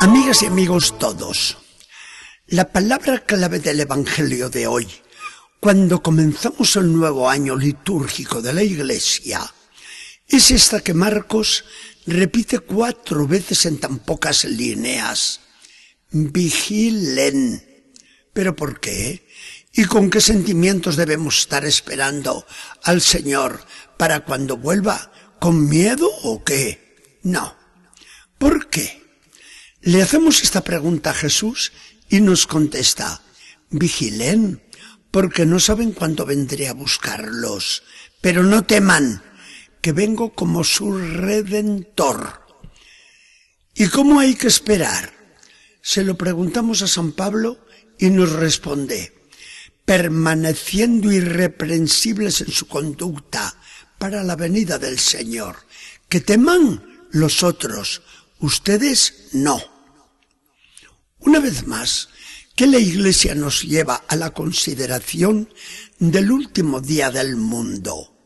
Amigas y amigos todos, la palabra clave del Evangelio de hoy, cuando comenzamos el nuevo año litúrgico de la Iglesia, es esta que Marcos repite cuatro veces en tan pocas líneas. Vigilen. ¿Pero por qué? ¿Y con qué sentimientos debemos estar esperando al Señor para cuando vuelva? ¿Con miedo o qué? No. ¿Por qué? Le hacemos esta pregunta a Jesús y nos contesta, vigilen, porque no saben cuándo vendré a buscarlos, pero no teman, que vengo como su redentor. ¿Y cómo hay que esperar? Se lo preguntamos a San Pablo y nos responde, permaneciendo irreprensibles en su conducta para la venida del Señor. Que teman los otros, ustedes no. Una vez más, que la Iglesia nos lleva a la consideración del último día del mundo.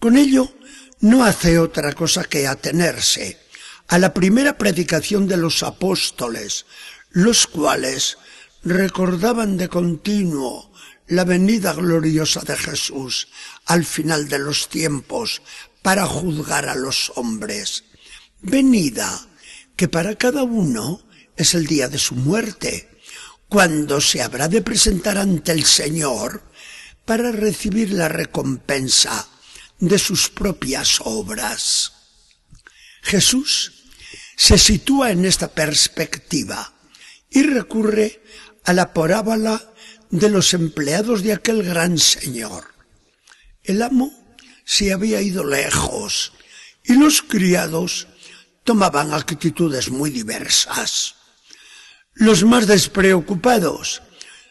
Con ello, no hace otra cosa que atenerse a la primera predicación de los apóstoles, los cuales recordaban de continuo la venida gloriosa de Jesús al final de los tiempos para juzgar a los hombres. Venida que para cada uno es el día de su muerte, cuando se habrá de presentar ante el Señor para recibir la recompensa de sus propias obras. Jesús se sitúa en esta perspectiva y recurre a la parábola de los empleados de aquel gran señor. El amo se había ido lejos y los criados tomaban actitudes muy diversas. Los más despreocupados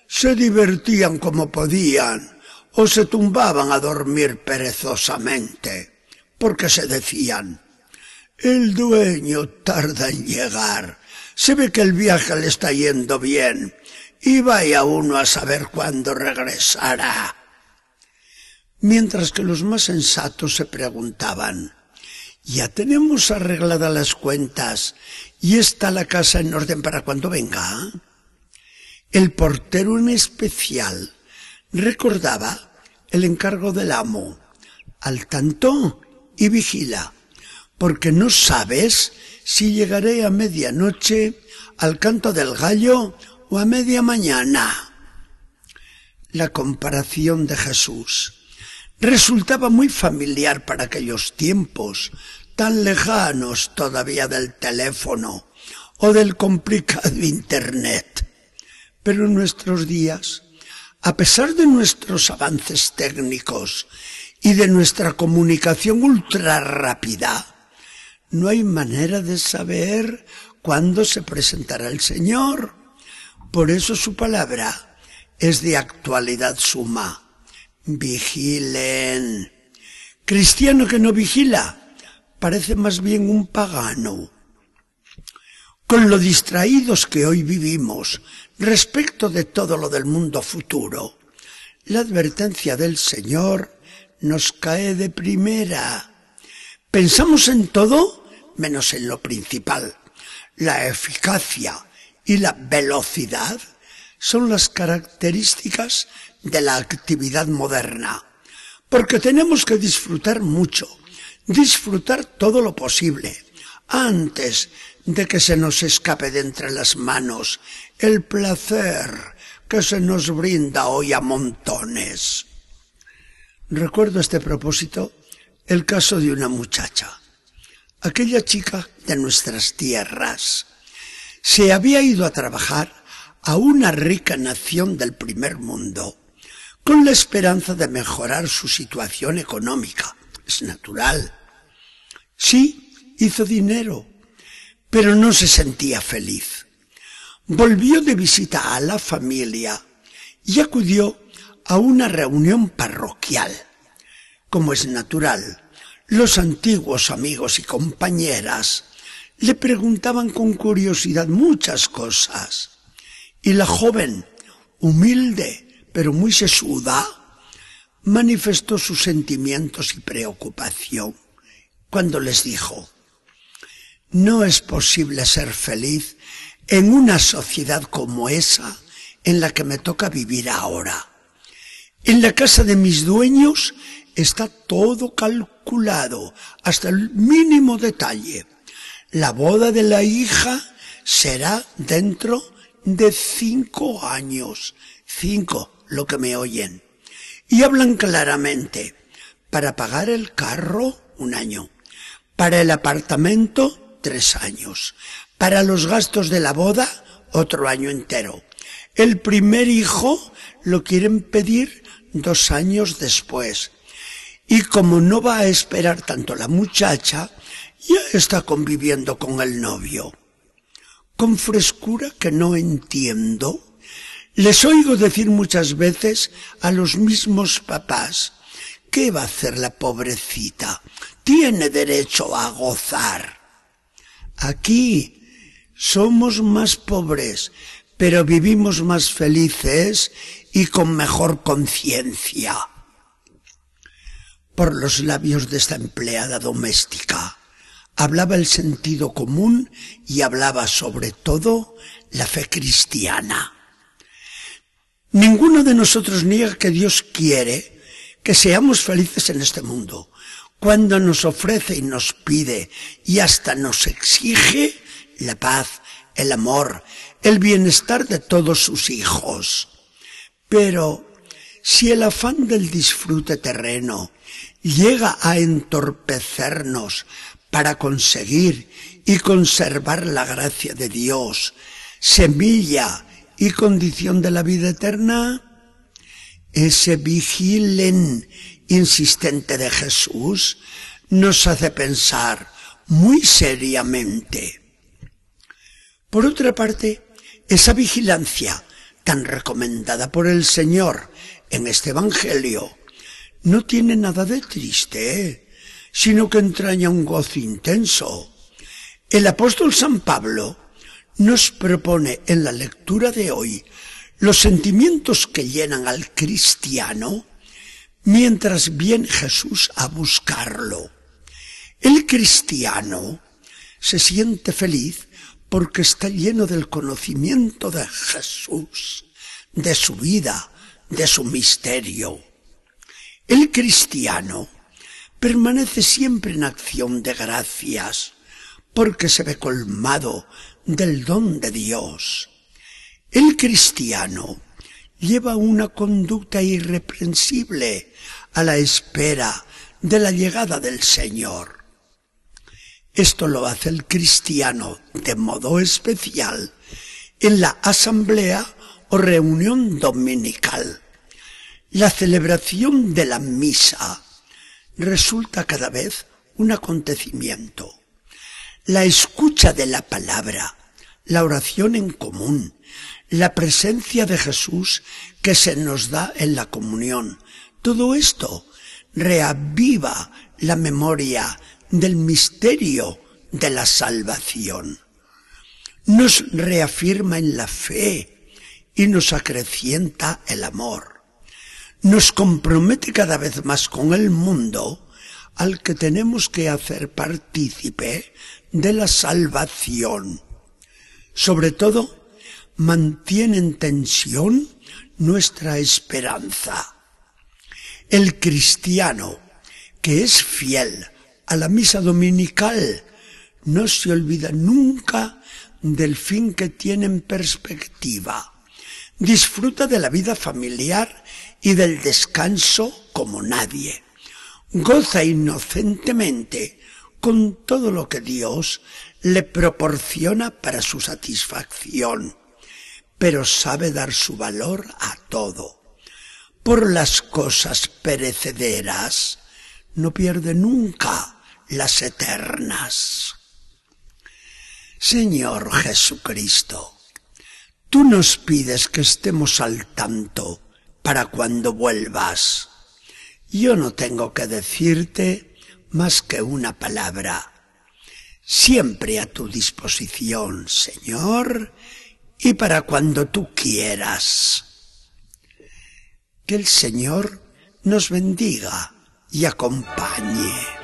se divertían como podían o se tumbaban a dormir perezosamente, porque se decían, el dueño tarda en llegar, se ve que el viaje le está yendo bien, y vaya uno a saber cuándo regresará. Mientras que los más sensatos se preguntaban, ya tenemos arregladas las cuentas y está la casa en orden para cuando venga. El portero en especial recordaba el encargo del amo, al tanto y vigila, porque no sabes si llegaré a medianoche al canto del gallo o a media mañana. La comparación de Jesús resultaba muy familiar para aquellos tiempos, tan lejanos todavía del teléfono o del complicado Internet. Pero en nuestros días, a pesar de nuestros avances técnicos y de nuestra comunicación ultra rápida, no hay manera de saber cuándo se presentará el Señor. Por eso su palabra es de actualidad suma. Vigilen. Cristiano que no vigila parece más bien un pagano. Con lo distraídos que hoy vivimos respecto de todo lo del mundo futuro, la advertencia del Señor nos cae de primera. Pensamos en todo menos en lo principal. La eficacia y la velocidad son las características de la actividad moderna, porque tenemos que disfrutar mucho, disfrutar todo lo posible, antes de que se nos escape de entre las manos el placer que se nos brinda hoy a montones. Recuerdo este propósito el caso de una muchacha, aquella chica de nuestras tierras. Se había ido a trabajar a una rica nación del primer mundo con la esperanza de mejorar su situación económica. Es natural. Sí, hizo dinero, pero no se sentía feliz. Volvió de visita a la familia y acudió a una reunión parroquial. Como es natural, los antiguos amigos y compañeras le preguntaban con curiosidad muchas cosas. Y la joven, humilde, pero muy sesuda, manifestó sus sentimientos y preocupación cuando les dijo, no es posible ser feliz en una sociedad como esa en la que me toca vivir ahora. En la casa de mis dueños está todo calculado hasta el mínimo detalle. La boda de la hija será dentro de cinco años. Cinco, lo que me oyen. Y hablan claramente. Para pagar el carro, un año. Para el apartamento, tres años. Para los gastos de la boda, otro año entero. El primer hijo lo quieren pedir dos años después. Y como no va a esperar tanto la muchacha, ya está conviviendo con el novio. Con frescura que no entiendo, les oigo decir muchas veces a los mismos papás, ¿qué va a hacer la pobrecita? Tiene derecho a gozar. Aquí somos más pobres, pero vivimos más felices y con mejor conciencia. Por los labios de esta empleada doméstica hablaba el sentido común y hablaba sobre todo la fe cristiana. Ninguno de nosotros niega que Dios quiere que seamos felices en este mundo, cuando nos ofrece y nos pide y hasta nos exige la paz, el amor, el bienestar de todos sus hijos. Pero si el afán del disfrute terreno llega a entorpecernos para conseguir y conservar la gracia de Dios, semilla y condición de la vida eterna, ese vigilen insistente de Jesús nos hace pensar muy seriamente. Por otra parte, esa vigilancia tan recomendada por el Señor en este Evangelio no tiene nada de triste, sino que entraña un gozo intenso. El apóstol San Pablo nos propone en la lectura de hoy los sentimientos que llenan al cristiano mientras viene Jesús a buscarlo. El cristiano se siente feliz porque está lleno del conocimiento de Jesús, de su vida, de su misterio. El cristiano permanece siempre en acción de gracias, porque se ve colmado del don de Dios. El cristiano lleva una conducta irreprensible a la espera de la llegada del Señor. Esto lo hace el cristiano de modo especial en la asamblea o reunión dominical. La celebración de la misa resulta cada vez un acontecimiento. La escucha de la palabra, la oración en común, la presencia de Jesús que se nos da en la comunión, todo esto reaviva la memoria del misterio de la salvación. Nos reafirma en la fe y nos acrecienta el amor. Nos compromete cada vez más con el mundo al que tenemos que hacer partícipe de la salvación. Sobre todo, mantiene en tensión nuestra esperanza. El cristiano que es fiel a la misa dominical, no se olvida nunca del fin que tiene en perspectiva. Disfruta de la vida familiar y del descanso como nadie. Goza inocentemente con todo lo que Dios le proporciona para su satisfacción, pero sabe dar su valor a todo. Por las cosas perecederas no pierde nunca las eternas. Señor Jesucristo, tú nos pides que estemos al tanto para cuando vuelvas. Yo no tengo que decirte más que una palabra. Siempre a tu disposición, Señor, y para cuando tú quieras. Que el Señor nos bendiga y acompañe.